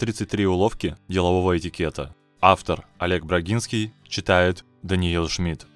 33 уловки делового этикета. Автор Олег Брагинский читает Даниил Шмидт.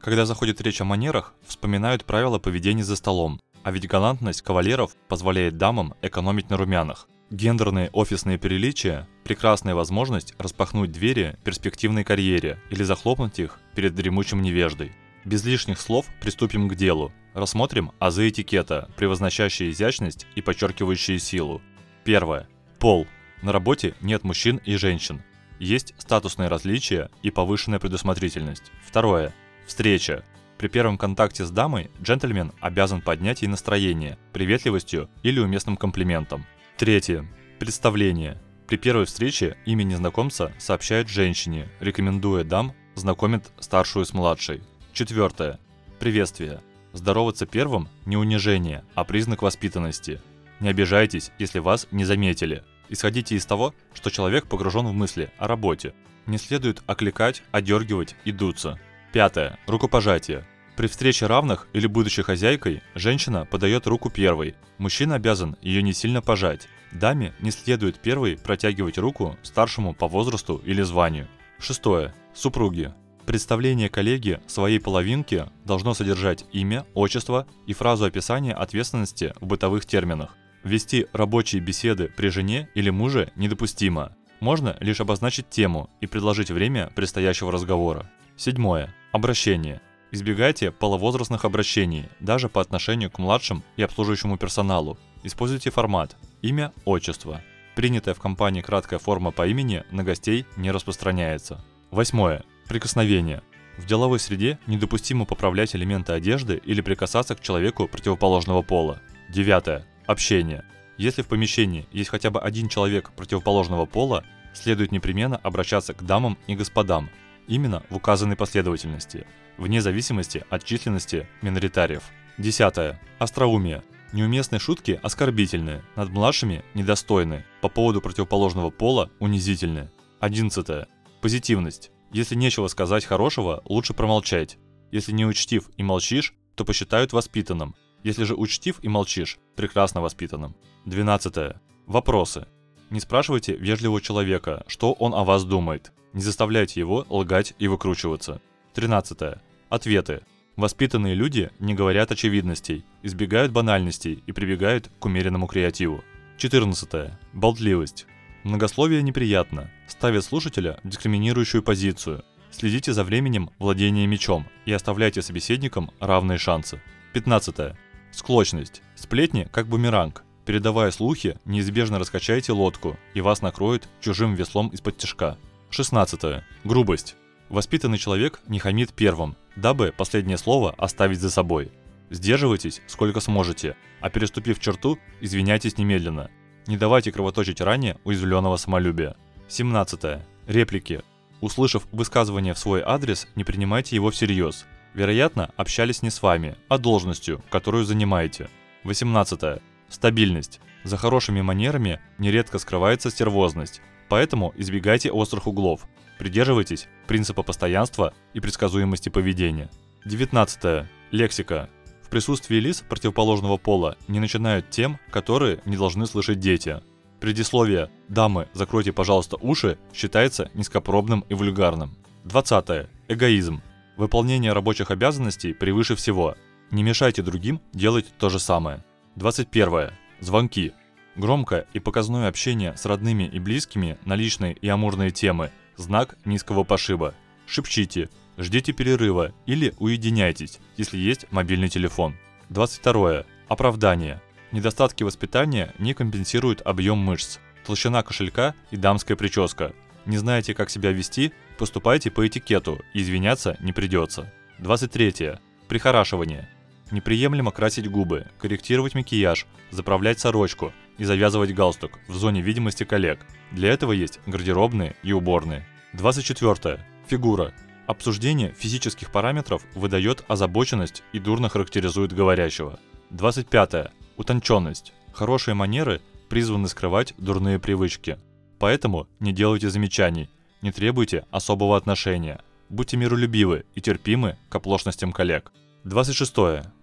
Когда заходит речь о манерах, вспоминают правила поведения за столом, а ведь галантность кавалеров позволяет дамам экономить на румянах. Гендерные офисные приличия – прекрасная возможность распахнуть двери перспективной карьере или захлопнуть их перед дремучим невеждой. Без лишних слов приступим к делу. Рассмотрим азы этикета, превозносящие изящность и подчеркивающие силу. Первое. Пол. На работе нет мужчин и женщин. Есть статусные различия и повышенная предусмотрительность. Второе. Встреча. При первом контакте с дамой джентльмен обязан поднять ей настроение приветливостью или уместным комплиментом. Третье. Представление. При первой встрече имя незнакомца сообщает женщине, рекомендуя дам знакомит старшую с младшей. Четвертое. Приветствие. Здороваться первым – не унижение, а признак воспитанности. Не обижайтесь, если вас не заметили. Исходите из того, что человек погружен в мысли о работе. Не следует окликать, одергивать и дуться. Пятое. Рукопожатие. При встрече равных или будущей хозяйкой женщина подает руку первой. Мужчина обязан ее не сильно пожать. Даме не следует первой протягивать руку старшему по возрасту или званию. Шестое. Супруги. Представление коллеги своей половинки должно содержать имя, отчество и фразу описания ответственности в бытовых терминах. Вести рабочие беседы при жене или муже недопустимо. Можно лишь обозначить тему и предложить время предстоящего разговора. Седьмое. Обращение. Избегайте половозрастных обращений, даже по отношению к младшим и обслуживающему персоналу. Используйте формат имя, отчество. Принятая в компании краткая форма по имени на гостей не распространяется. Восьмое. Прикосновение. В деловой среде недопустимо поправлять элементы одежды или прикасаться к человеку противоположного пола. Девятое. Общение. Если в помещении есть хотя бы один человек противоположного пола, следует непременно обращаться к дамам и господам, именно в указанной последовательности вне зависимости от численности миноритариев. Десятое. Остроумие. Неуместные шутки оскорбительны, над младшими недостойны, по поводу противоположного пола унизительны. Одиннадцатое. Позитивность. Если нечего сказать хорошего, лучше промолчать. Если не учтив и молчишь, то посчитают воспитанным. Если же учтив и молчишь, прекрасно воспитанным. Двенадцатое. Вопросы. Не спрашивайте вежливого человека, что он о вас думает. Не заставляйте его лгать и выкручиваться. Тринадцатое. Ответы. Воспитанные люди не говорят очевидностей, избегают банальностей и прибегают к умеренному креативу. 14. Болтливость. Многословие неприятно, ставит слушателя в дискриминирующую позицию. Следите за временем владения мечом и оставляйте собеседникам равные шансы. 15. Склочность. Сплетни как бумеранг. Передавая слухи, неизбежно раскачайте лодку, и вас накроет чужим веслом из-под тяжка. 16. Грубость. Воспитанный человек не хамит первым, дабы последнее слово оставить за собой. Сдерживайтесь сколько сможете, а переступив черту, извиняйтесь немедленно. Не давайте кровоточить ранее уязвленного самолюбия. 17. Реплики. Услышав высказывание в свой адрес, не принимайте его всерьез. Вероятно, общались не с вами, а должностью, которую занимаете. 18. Стабильность. За хорошими манерами нередко скрывается стервозность, поэтому избегайте острых углов, Придерживайтесь принципа постоянства и предсказуемости поведения. 19. Лексика. В присутствии лиц противоположного пола не начинают тем, которые не должны слышать дети. Предисловие «Дамы, закройте, пожалуйста, уши» считается низкопробным и вульгарным. 20. Эгоизм. Выполнение рабочих обязанностей превыше всего. Не мешайте другим делать то же самое. 21. Звонки. Громкое и показное общение с родными и близкими на личные и амурные темы знак низкого пошиба. Шепчите, ждите перерыва или уединяйтесь, если есть мобильный телефон. 22. Оправдание. Недостатки воспитания не компенсируют объем мышц, толщина кошелька и дамская прическа. Не знаете, как себя вести, поступайте по этикету, извиняться не придется. 23. Прихорашивание. Неприемлемо красить губы, корректировать макияж, заправлять сорочку и завязывать галстук в зоне видимости коллег. Для этого есть гардеробные и уборные. 24. Фигура. Обсуждение физических параметров выдает озабоченность и дурно характеризует говорящего. 25. Утонченность. Хорошие манеры призваны скрывать дурные привычки. Поэтому не делайте замечаний, не требуйте особого отношения. Будьте миролюбивы и терпимы к оплошностям коллег. 26.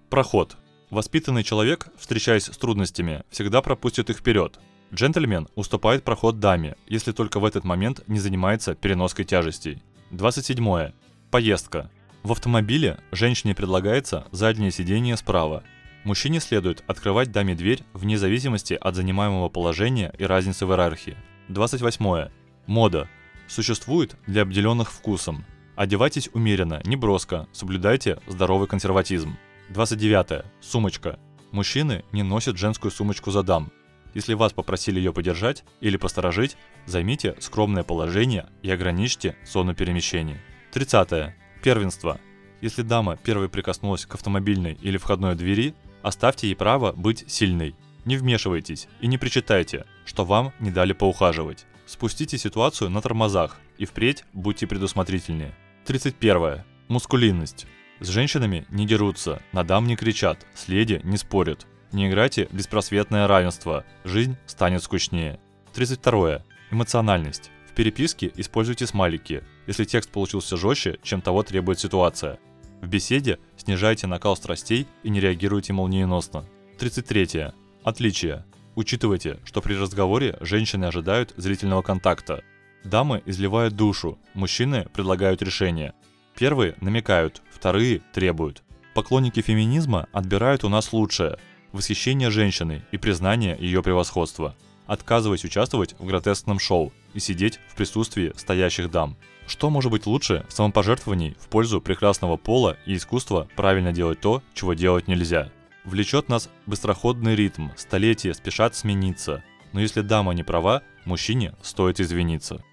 Проход. Воспитанный человек, встречаясь с трудностями, всегда пропустит их вперед. Джентльмен уступает проход даме, если только в этот момент не занимается переноской тяжестей. 27. Поездка. В автомобиле женщине предлагается заднее сиденье справа. Мужчине следует открывать даме дверь вне зависимости от занимаемого положения и разницы в иерархии. 28. Мода. Существует для обделенных вкусом. Одевайтесь умеренно, не броско, соблюдайте здоровый консерватизм. 29. Сумочка. Мужчины не носят женскую сумочку за дам. Если вас попросили ее подержать или посторожить, займите скромное положение и ограничьте зону перемещения. 30. Первенство. Если дама первой прикоснулась к автомобильной или входной двери, оставьте ей право быть сильной. Не вмешивайтесь и не причитайте, что вам не дали поухаживать. Спустите ситуацию на тормозах и впредь будьте предусмотрительнее. 31. Мускулинность. С женщинами не дерутся, на дам не кричат, с леди не спорят. Не играйте в беспросветное равенство, жизнь станет скучнее. 32. Эмоциональность. В переписке используйте смайлики, если текст получился жестче, чем того требует ситуация. В беседе снижайте накал страстей и не реагируйте молниеносно. 33. Отличия. Учитывайте, что при разговоре женщины ожидают зрительного контакта. Дамы изливают душу, мужчины предлагают решение. Первые намекают, вторые требуют. Поклонники феминизма отбирают у нас лучшее – восхищение женщиной и признание ее превосходства. Отказываясь участвовать в гротескном шоу и сидеть в присутствии стоящих дам. Что может быть лучше самопожертвований в пользу прекрасного пола и искусства правильно делать то, чего делать нельзя? Влечет нас быстроходный ритм, столетия спешат смениться. Но если дама не права, мужчине стоит извиниться.